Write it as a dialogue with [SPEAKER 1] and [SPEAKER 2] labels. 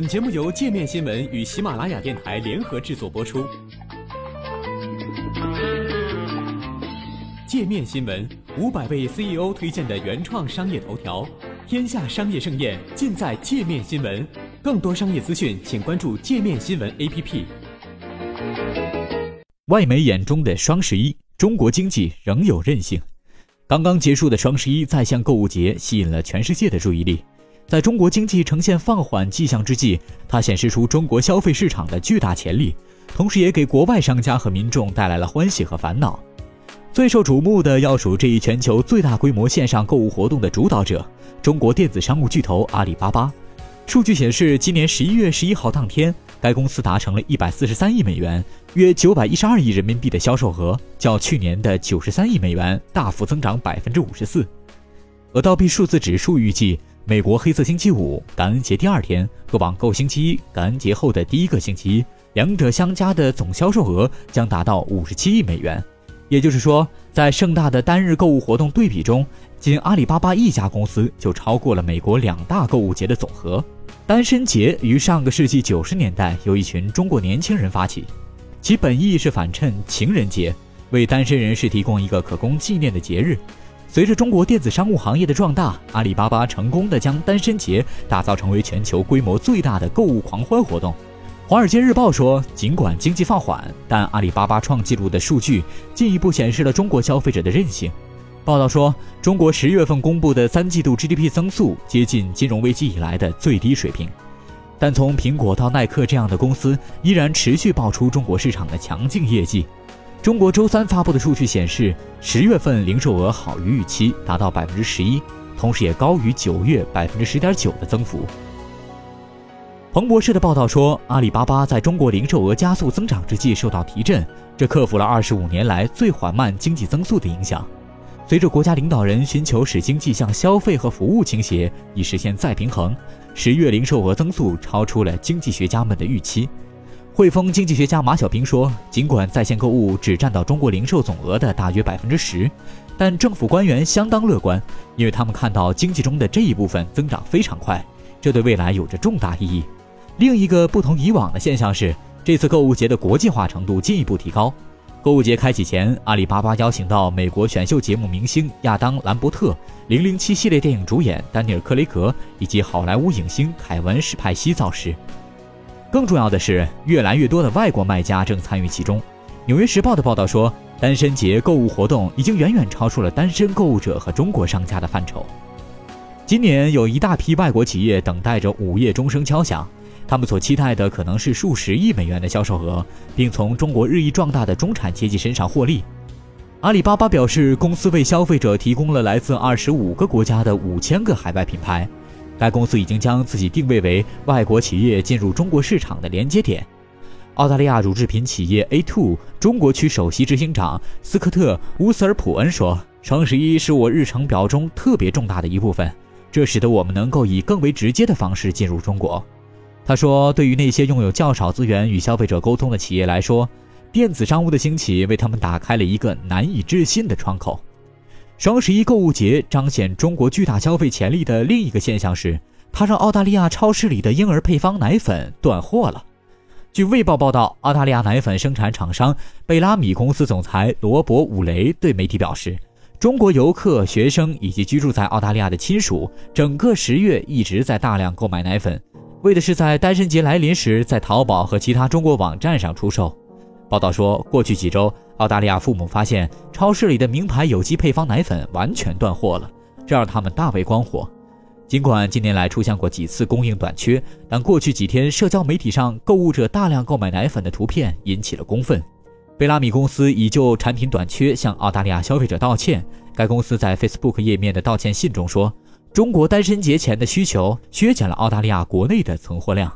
[SPEAKER 1] 本节目由界面新闻与喜马拉雅电台联合制作播出。界面新闻五百位 CEO 推荐的原创商业头条，天下商业盛宴尽在界面新闻。更多商业资讯，请关注界面新闻 APP。
[SPEAKER 2] 外媒眼中的双十一，中国经济仍有韧性。刚刚结束的双十一在线购物节吸引了全世界的注意力。在中国经济呈现放缓迹象之际，它显示出中国消费市场的巨大潜力，同时也给国外商家和民众带来了欢喜和烦恼。最受瞩目的要数这一全球最大规模线上购物活动的主导者——中国电子商务巨头阿里巴巴。数据显示，今年十一月十一号当天，该公司达成了一百四十三亿美元，约九百一十二亿人民币的销售额，较去年的九十三亿美元大幅增长百分之五十四。而倒币数字指数预计。美国黑色星期五、感恩节第二天和网购星期一、感恩节后的第一个星期，两者相加的总销售额将达到五十七亿美元。也就是说，在盛大的单日购物活动对比中，仅阿里巴巴一家公司就超过了美国两大购物节的总和。单身节于上个世纪九十年代由一群中国年轻人发起，其本意是反衬情人节，为单身人士提供一个可供纪念的节日。随着中国电子商务行业的壮大，阿里巴巴成功的将单身节打造成为全球规模最大的购物狂欢活动。《华尔街日报》说，尽管经济放缓，但阿里巴巴创纪录的数据进一步显示了中国消费者的韧性。报道说，中国十月份公布的三季度 GDP 增速接近金融危机以来的最低水平，但从苹果到耐克这样的公司依然持续爆出中国市场的强劲业绩。中国周三发布的数据显示，十月份零售额好于预期，达到百分之十一，同时也高于九月百分之十点九的增幅。彭博社的报道说，阿里巴巴在中国零售额加速增长之际受到提振，这克服了二十五年来最缓慢经济增速的影响。随着国家领导人寻求使经济向消费和服务倾斜，以实现再平衡，十月零售额增速超出了经济学家们的预期。汇丰经济学家马小平说：“尽管在线购物只占到中国零售总额的大约百分之十，但政府官员相当乐观，因为他们看到经济中的这一部分增长非常快，这对未来有着重大意义。另一个不同以往的现象是，这次购物节的国际化程度进一步提高。购物节开启前，阿里巴巴邀请到美国选秀节目明星亚当·兰伯特、零零七系列电影主演丹尼尔·克雷格以及好莱坞影星凯文·史派西造势。”更重要的是，越来越多的外国卖家正参与其中。《纽约时报》的报道说，单身节购物活动已经远远超出了单身购物者和中国商家的范畴。今年有一大批外国企业等待着午夜钟声敲响，他们所期待的可能是数十亿美元的销售额，并从中国日益壮大的中产阶级身上获利。阿里巴巴表示，公司为消费者提供了来自二十五个国家的五千个海外品牌。该公司已经将自己定位为外国企业进入中国市场的连接点。澳大利亚乳制品企业 A2 中国区首席执行长斯科特·乌斯尔普恩说：“双十一是我日程表中特别重大的一部分，这使得我们能够以更为直接的方式进入中国。”他说：“对于那些拥有较少资源与消费者沟通的企业来说，电子商务的兴起为他们打开了一个难以置信的窗口。”双十一购物节彰显中国巨大消费潜力的另一个现象是，它让澳大利亚超市里的婴儿配方奶粉断货了。据《卫报》报道，澳大利亚奶粉生产厂商贝拉米公司总裁罗伯·伍雷对媒体表示，中国游客、学生以及居住在澳大利亚的亲属，整个十月一直在大量购买奶粉，为的是在单身节来临时在淘宝和其他中国网站上出售。报道说，过去几周，澳大利亚父母发现超市里的名牌有机配方奶粉完全断货了，这让他们大为光火。尽管近年来出现过几次供应短缺，但过去几天社交媒体上购物者大量购买奶粉的图片引起了公愤。贝拉米公司已就产品短缺向澳大利亚消费者道歉。该公司在 Facebook 页面的道歉信中说：“中国单身节前的需求削减了澳大利亚国内的存货量。”